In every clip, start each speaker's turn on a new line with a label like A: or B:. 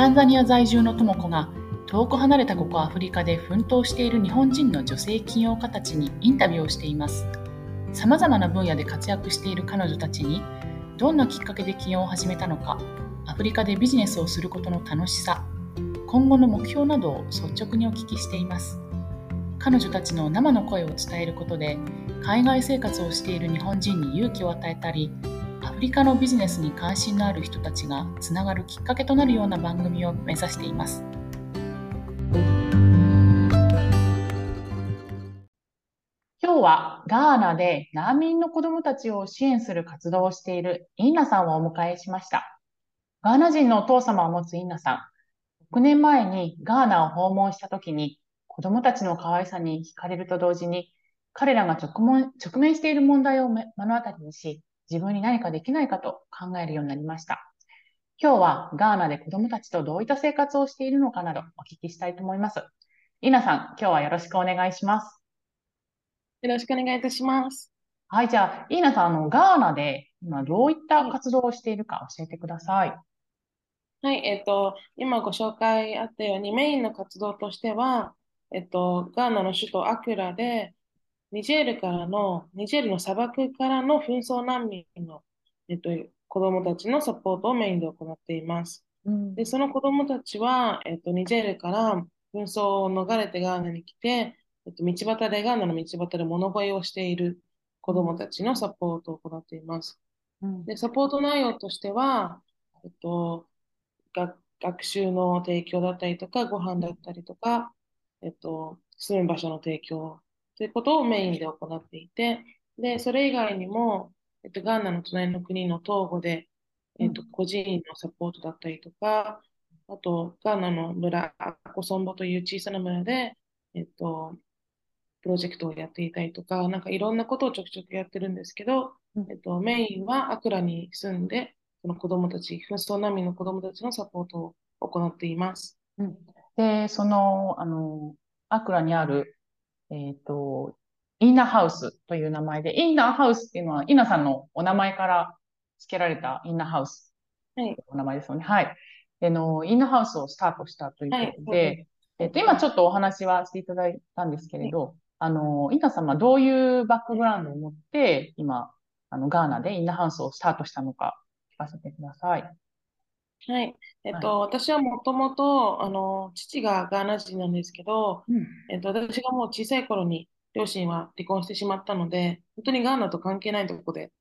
A: タンザニア在住の智子が遠く離れたここアフリカで奮闘している日本人の女性起業家たちにインタビューをしています。さまざまな分野で活躍している彼女たちにどんなきっかけで起業を始めたのかアフリカでビジネスをすることの楽しさ今後の目標などを率直にお聞きしています彼女たちの生の声を伝えることで海外生活をしている日本人に勇気を与えたりリカのビジネスに関心のある人たちがつながるきっかけとなるような番組を目指しています今日はガーナで難民の子どもたちを支援する活動をしているインナさんをお迎えしました。ガーナ人のお父様を持つインナさん。6年前にガーナを訪問した時に子どもたちの可愛さに惹かれると同時に彼らが直面直面している問題を目の当たりにし自分に何かできないかと考えるようになりました。今日はガーナで子どもたちとどういった生活をしているのかなどお聞きしたいと思います。イナさん、今日はよろしくお願いします。
B: よろしくお願いいたします。
A: はい、じゃあ、イーナさん、あの、ガーナで今どういった活動をしているか教えてください。
B: はい、えっと、今ご紹介あったように、メインの活動としては、えっと、ガーナの首都アクラで、ニジェールからの、ニジェールの砂漠からの紛争難民の、えっと、子どもたちのサポートをメインで行っています。うん、で、その子どもたちは、えっと、ニジェールから紛争を逃れてガーナに来て、えっと、道端でガーナの道端で物乞いをしている子どもたちのサポートを行っています。うん、でサポート内容としては、えっと、学学習の提供だったりとか、ご飯だったりとか、えっと、住む場所の提供ということをメインで行っていて、で、それ以外にも、えっと、ガーナの隣の国のトーゴで、えっと、個人のサポートだったりとか、あと、ガーナの村、アコソンボという小さな村で、えっと、プロジェクトをやっていたりとか、なんかいろんなことをちょくちょくやってるんですけど、うん、えっと、メインはアクラに住んで、その子供たち、紛争難民の子供たちのサポートを行っています。
A: うん、で、その、あの、アクラにある、えっ、ー、と、インナーハウスという名前で、インナーハウスっていうのは、インナさんのお名前から付けられたインナーハウス。はい。お名前ですよね。はい。あの、インナーハウスをスタートしたということで、はい、えっ、と、今ちょっとお話はしていただいたんですけれど、あの、インナ様どういうバックグラウンドを持って、今、あの、ガーナでインナーハウスをスタートしたのか、聞かせてください。
B: はい。えっと、はい、私はもともと、あの、父がガーナ人なんですけど、うん、えっと、私がもう小さい頃に両親は離婚してしまったので、本当にガーナと関係ないところで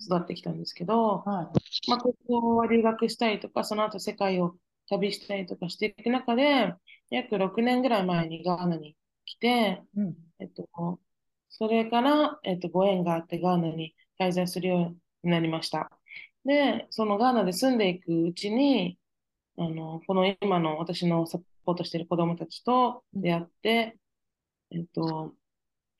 B: 育ってきたんですけど、はい、まあ、高校は留学したりとか、その後世界を旅したりとかしていく中で、約6年ぐらい前にガーナに来て、うん、えっと、それから、えっと、ご縁があってガーナに滞在するようになりました。で、そのガーナで住んでいくうちに、あの、この今の私のサポートしている子供たちと出会って、うん、えっと、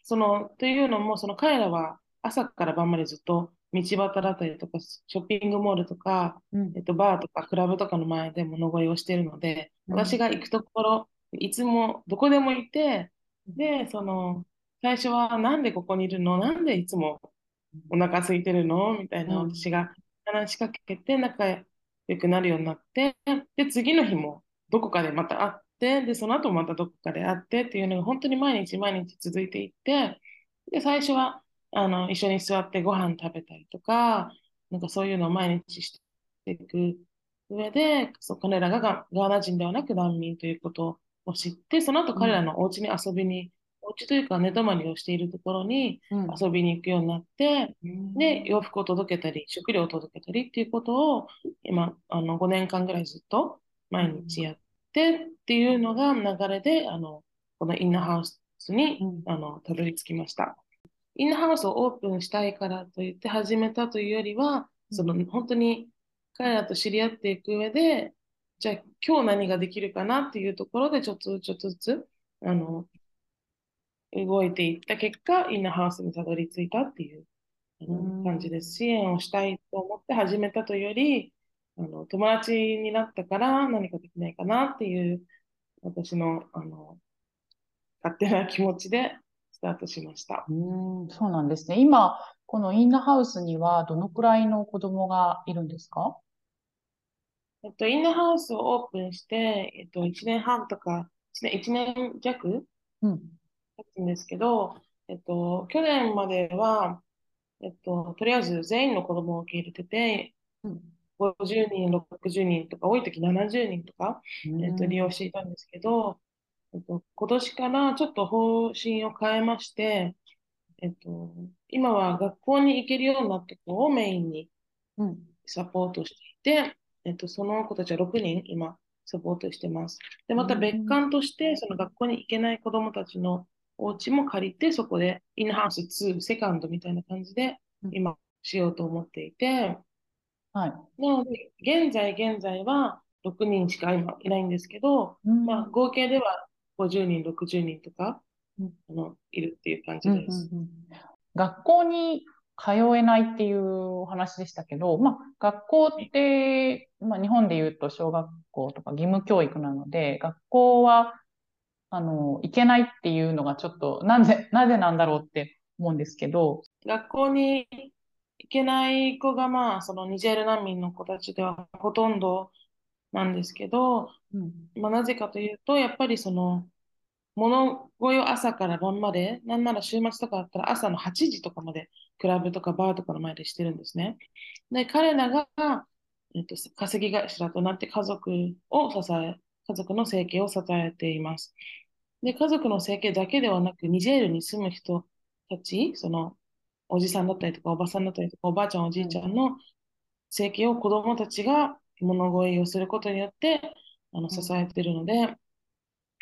B: その、というのも、その彼らは朝から晩までずっと道端だったりとか、ショッピングモールとか、うん、えっと、バーとかクラブとかの前で物乞いをしているので、私が行くところ、いつもどこでもいて、で、その、最初はなんでここにいるの？なんでいつもお腹空いてるの？みたいな私が話しかけて仲良くなるようになって、で、次の日もどこかでまた会って、で、その後またどこかで会ってっていうのが本当に毎日毎日続いていって、で、最初はあの一緒に座ってご飯食べたりとか、なんかそういうのを毎日していく上で、そう彼らがガーナ人ではなく難民ということを知って、その後彼らのお家に遊びに、うん、お家というか寝泊まりをしているところに遊びに行くようになって、うん、で、洋服を届けたり、食料を届けたりっていうことを、今、あの5年間ぐらいずっと毎日やってっていうのが流れで、あのこのインナーハウスに、うん、あのたどり着きました。インナーハウスをオープンしたいからと言って始めたというよりは、その本当に彼らと知り合っていく上で、じゃあ今日何ができるかなっていうところでちょっとちょっとずつあの動いていった結果、インナーハウスにたどり着いたっていう感じです。支援をしたいと思って始めたというより、あの友達になったから何かできないかなっていう私のあの勝手な気持ちでスタートしました。
A: うんそうなんですね。今、このインナーハウスにはどのくらいの子供がいるんですか？
B: えっと、インナーハウスをオープンして、えっと、1年半とか、1年、1年弱
A: うん。
B: んですけど、えっと、去年までは、えっと、とりあえず全員の子供を受け入れてて、
A: うん、
B: 50人、60人とか、多い時70人とか、えっと、利用していたんですけど、えっと、今年からちょっと方針を変えまして、えっと、今は学校に行けるようになった子をメインにサポートしていて、えっと、その子たちは6人今サポートしてます。で、また別館として、その学校に行けない子どもたちのお家も借りて、そこでインハウス2、セカンドみたいな感じで今しようと思っていて、
A: はい。
B: なので、現在現在は6人しか今いないんですけど、まあ、合計では50人、60人とか、うん、あのいるっていう感じです。うんうんうん、
A: 学校に通えないっていうお話でしたけど、まあ、学校って、まあ、日本で言うと小学校とか義務教育なので、学校は、あの、行けないっていうのがちょっと、なぜ、なぜなんだろうって思うんですけど。
B: 学校に行けない子が、まあ、そのニジェール難民の子たちではほとんどなんですけど、うん、まあ、なぜかというと、やっぱりその、物声を朝から晩まで、なんなら週末とかだったら朝の8時とかまで、クラブとかバーとかの前でしてるんですね。で、彼らが、えっと、稼ぎ頭となって家族を支え、家族の生計を支えています。で、家族の生計だけではなく、ニジェールに住む人たち、その、おじさんだったりとか、おばさんだったりとか、おばあちゃん、おじいちゃんの生計を子供たちが物乞いをすることによってあの支えているので、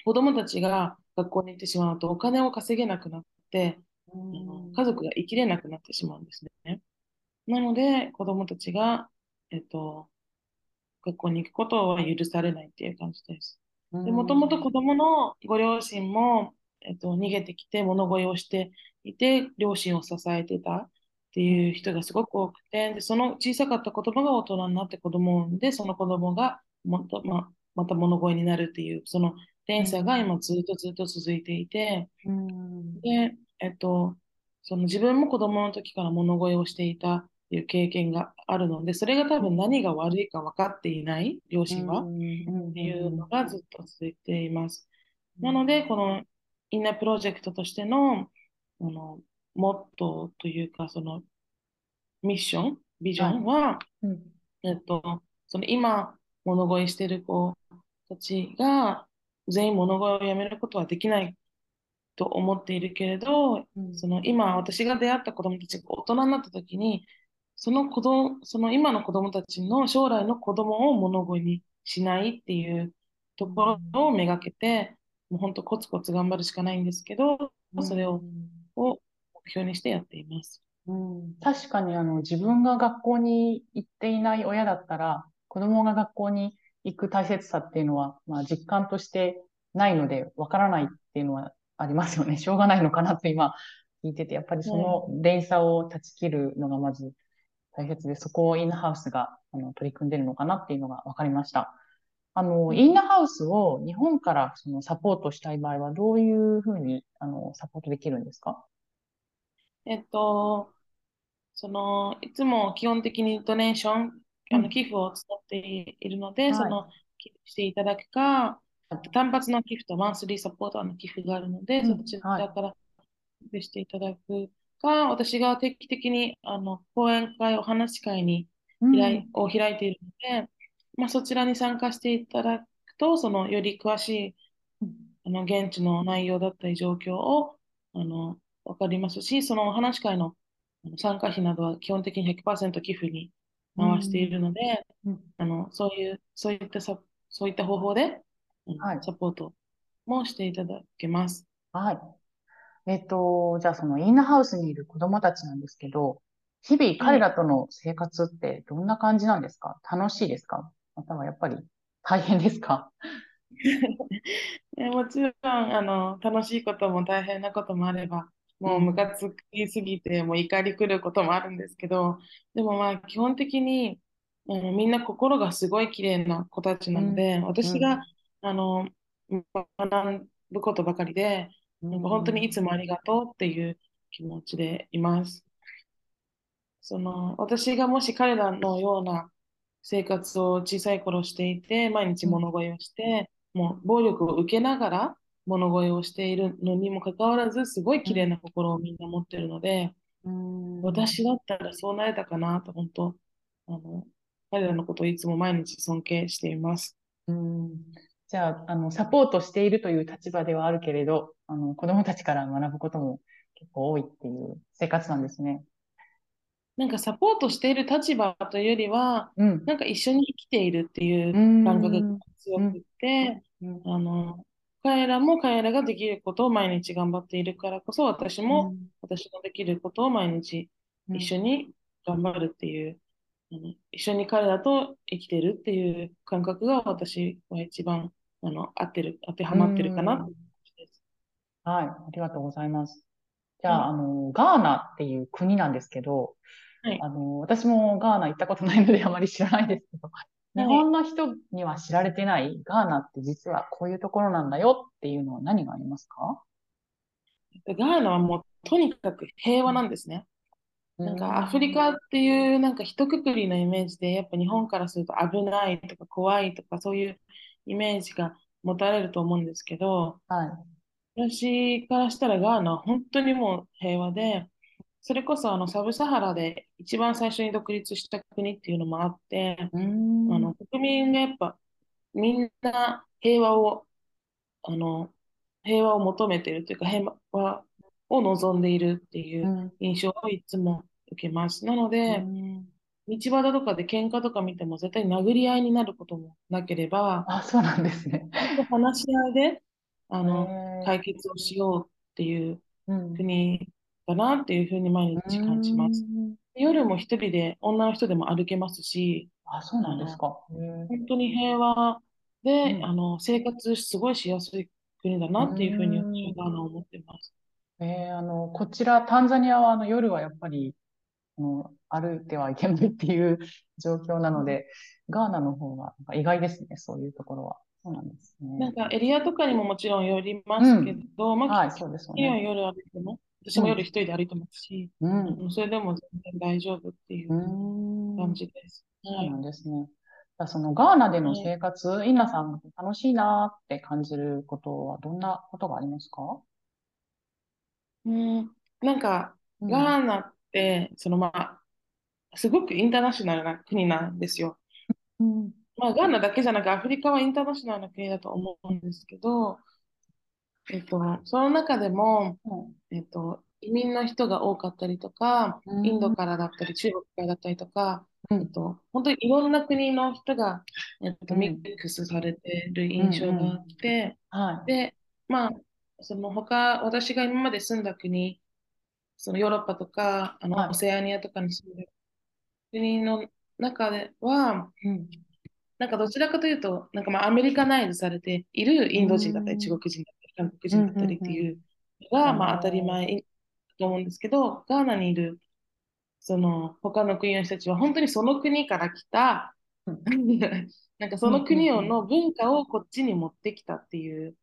B: 子供たちが学校に行ってしまうとお金を稼げなくなって、あの家族が生きれなくなってしまうんですね。なので、子供たちが、えっと、学校に行くことは許されないっていう感じです。でもともと子供のご両親も、えっと、逃げてきて物乞いをしていて、両親を支えてたっていう人がすごく多くて、でその小さかった子供が大人になって子供を産んで、その子供がもっと、ままた物乞いになるっていう、その連鎖が今ずっとずっと続いていて、うん、で、えっと、その自分も子供の時から物乞いをしていたいう経験があるので、それが多分何が悪いか分かっていない、両親は、っていうのがずっと続いています。なので、このインナープロジェクトとしての、あの、モットーというか、そのミッション、ビジョンは、うん、えっと、その今、物乞いしてる子たちが、全員物乞いをやめることはできないと思っているけれど、うん、その今私が出会った子どもたちが大人になった時にその子供その今の子どもたちの将来の子供を物乞いにしないっていうところをめがけて、もう本当コツコツ頑張るしかないんですけど、うん、それをを目標にしてやっています。
A: うん、確かにあの自分が学校に行っていない親だったら子供が学校に行く大切さっていうのは、まあ、実感としてないのでわからないっていうのはありますよね。しょうがないのかなって今聞いてて、やっぱりその連鎖を断ち切るのがまず大切で、そこをインナーハウスがあの取り組んでるのかなっていうのが分かりました。あの、インナーハウスを日本からそのサポートしたい場合は、どういうふうにあのサポートできるんですか？
B: えっと、その、いつも基本的にドネーション、あの寄付を使っているので、はい、その、寄付していただくか、単発の寄付とマンスリーサポーターの寄付があるので、うん、そちらから寄付していただくか、私が定期的にあの講演会、お話し会に開い、うん、を開いているので、まあ、そちらに参加していただくと、そのより詳しいあの現地の内容だったり状況をあの分かりますし、そのお話し会の参加費などは基本的に100%寄付に回しているので、うん、あのそういうそういったさそういった方法で、はい、サポートもしていただけます。
A: はい。えっ、ー、と、じゃあそのインナーハウスにいる子供たちなんですけど、日々彼らとの生活ってどんな感じなんですか、楽しいですか？またはやっぱり大変ですか？
B: もちろんあの楽しいことも大変なこともあればもうムカつきすぎてもう怒りくることもあるんですけどでもまあ基本的にあのみんな心がすごい綺麗な子たちなので、うん、私が、あの学ぶことばかりで、なんか本当にいつもありがとうっていう気持ちでいます。その私がもし彼らのような生活を小さい頃していて、毎日物乞いをして、もう暴力を受けながら物乞いをしているのにもかかわらず、すごい綺麗な心をみんな持ってるので、うん、私だったらそうなれたかなと、本当、あの彼らのことをいつも毎日尊敬しています。
A: うんじゃあ、あの、サポートしているという立場ではあるけれど、あの、子供たちから学ぶことも結構多いっていう生活なんですね。
B: なんかサポートしている立場というよりは、うん、なんか一緒に生きているっていう感覚が強くて、あの、彼らも彼らができることを毎日頑張っているからこそ、私も私のできることを毎日一緒に頑張るっていう一緒に彼らと生きてるっていう感覚が私は一番あの合ってる、当てはまってるかな。はい、
A: ありがとうございます。じゃあ、あの、ガーナっていう国なんですけど、はい、あの、私もガーナ行ったことないのであまり知らないですけど、日本の人には知られてないガーナって実はこういうところなんだよっていうのは何がありますか？
B: ガーナはもうとにかく平和なんですね。なんかアフリカっていうなんか一括りのイメージで、やっぱ日本からすると危ないとか怖いとかそういうイメージが持たれると思うんですけど、はい、私からしたらガーナは本当にもう平和で、それこそあのサブサハラで一番最初に独立した国っていうのもあって、あの国民がやっぱみんな平和をあの平和を求めているというか平和を望んでいるっていう印象をいつも受けます。なので、道端とかで喧嘩とか見ても絶対殴り合いになることもなければ、
A: あ、そうなんですね。
B: 話し合いであの解決をしようっていう国だなっていうふうに毎日感じます。夜も一人で女の人でも歩けますし、
A: あ、そうなんですか。
B: 本当に平和で、うん、あの生活すごいしやすい国だなっていうふうに私は思ってます。
A: えー、あのこちらタンザニアはあの夜はやっぱりの歩いてはいけないっていう状況なので、ガーナの方が意外ですね、そういうところは。そうなんですね。
B: なんかエリアとかにももちろんよりますけど、うん、まあ、
A: はい、そうですよね。
B: 夜歩いても、私も夜一人で歩いてますし、うん、それでも全然大丈夫っていう感じです。
A: そうなんですね。そのガーナでの生活、はい、インナさん楽しいなって感じることはどんなことがありますか？
B: うん、なんか、ガーナ、そのまあ、すごくインターナショナルな国なんですよ。うん、まあ、ガーナだけじゃなくアフリカはインターナショナルな国だと思うんですけど、えっと、その中でも、えっと、移民の人が多かったりとか、インドからだったり、中国からだったりとか、うん、えっと、本当にいろんな国の人が、えっと、ミックスされている印象があって、で、まあ、その他、私が今まで住んだ国そのヨーロッパとか、あの、はい、オセアニアとかに住んでる国の中では、うん、なんかどちらかというと、なんかまあアメリカナイズされているインド人だったり、中国人だったり、韓国人だったりっていうのが、まあ当たり前と思うんですけど、ガーナにいる、その他の国の人たちは本当にその国から来た、なんかその国の文化をこっちに持ってきたっていう、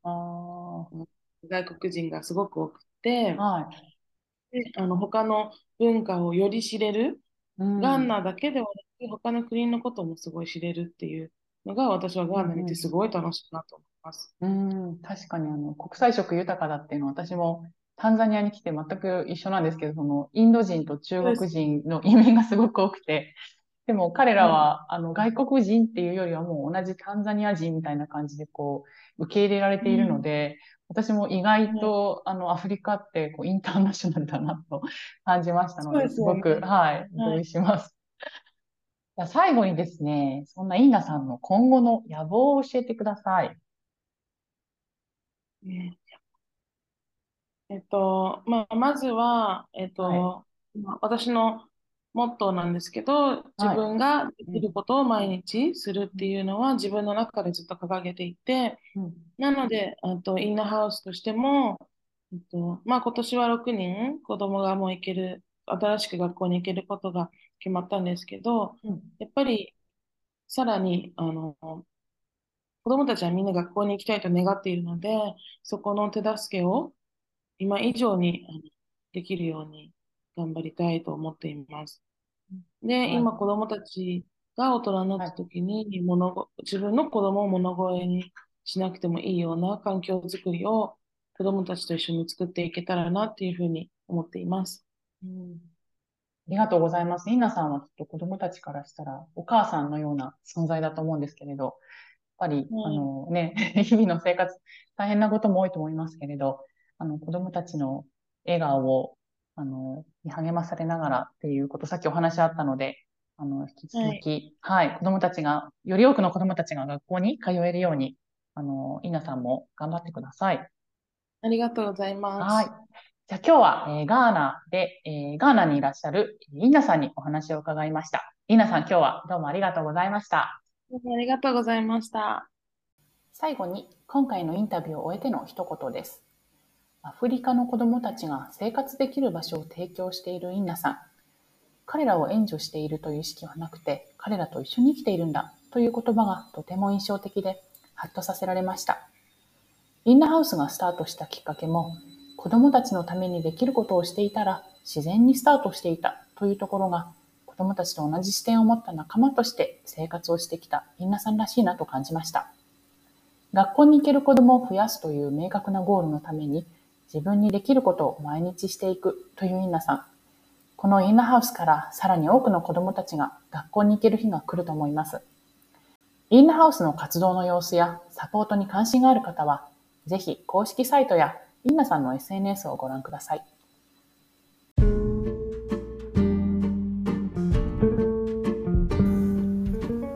B: 外国人がすごく多くて、はい。であの他の文化をより知れる、うん、ガーナだけではなく他の国のこともすごい知れるっていうのが私はガーナにいてすごい楽しいなと思います。
A: うん、確かにあの国際色豊かだっていうのは私もタンザニアに来て全く一緒なんですけど、そのインド人と中国人の移民がすごく多くて、でも彼らは、うん、あの外国人っていうよりはもう同じタンザニア人みたいな感じでこう受け入れられているので、私も意外と、あの、アフリカってこうインターナショナルだなと感じましたので、すごく、はい、同意します。じゃ最後にですね、そんなインナさんの今後の野望を教えてください。
B: えっと、まあ、まずは、えっと、はい、私のモットーなんですけど、自分ができることを毎日するっていうのは自分の中でずっと掲げていて、なので、あとインナーハウスとしても、えっとまあ、今年は6人子供がもう行ける、新しく学校に行けることが決まったんですけど、やっぱりさらにあの子供たちはみんな学校に行きたいと願っているので、そこの手助けを今以上にできるように頑張りたいと思っています。で、今子供たちが大人になった時に物、はい、自分の子供を物声にしなくてもいいような環境づくりを子供たちと一緒に作っていけたらなっていうふうに思っています。
A: うんありがとうございます。インナさんはきっと子供たちからしたらお母さんのような存在だと思うんですけれど、やっぱり、うん、あのね、日々の生活大変なことも多いと思いますけれど、あの子供たちの笑顔を、あの、に励まされながらっていうこと、さっきお話あったので、あの、引き続き、はい、はい、子供たちが、より多くの子供たちが学校に通えるように、あの、インナさんも頑張ってください。
B: ありがとうございます。はい。
A: じゃあ今日は、えー、ガーナで、えー、ガーナにいらっしゃるインナさんにお話を伺いました。インナさん、今日はどうもありがとうございました。あ
B: りがとうございました。
A: 最後に、今回のインタビューを終えての一言です。アフリカの子供たちが生活できる場所を提供しているインナさん。彼らを援助しているという意識はなくて、彼らと一緒に生きているんだという言葉がとても印象的で、ハッとさせられました。インナハウスがスタートしたきっかけも、子供たちのためにできることをしていたら自然にスタートしていたというところが、子供たちと同じ視点を持った仲間として生活をしてきたインナさんらしいなと感じました。学校に行ける子供を増やすという明確なゴールのために、自分にできることを毎日していくというインナさん。このインナハウスからさらに多くの子供たちが学校に行ける日が来ると思います。インナハウスの活動の様子やサポートに関心がある方は、ぜひ公式サイトやインナさんの SNS をご覧ください。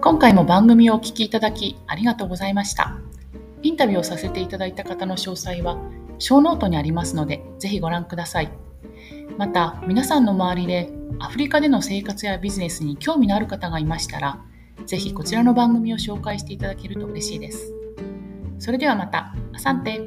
A: 今回も番組をお聞きいただきありがとうございました。インタビューをさせていただいた方の詳細はショーノートにありますので、ぜひご覧ください。また、皆さんの周りでアフリカでの生活やビジネスに興味のある方がいましたら、ぜひこちらの番組を紹介していただけると嬉しいです。それではまた、 Asante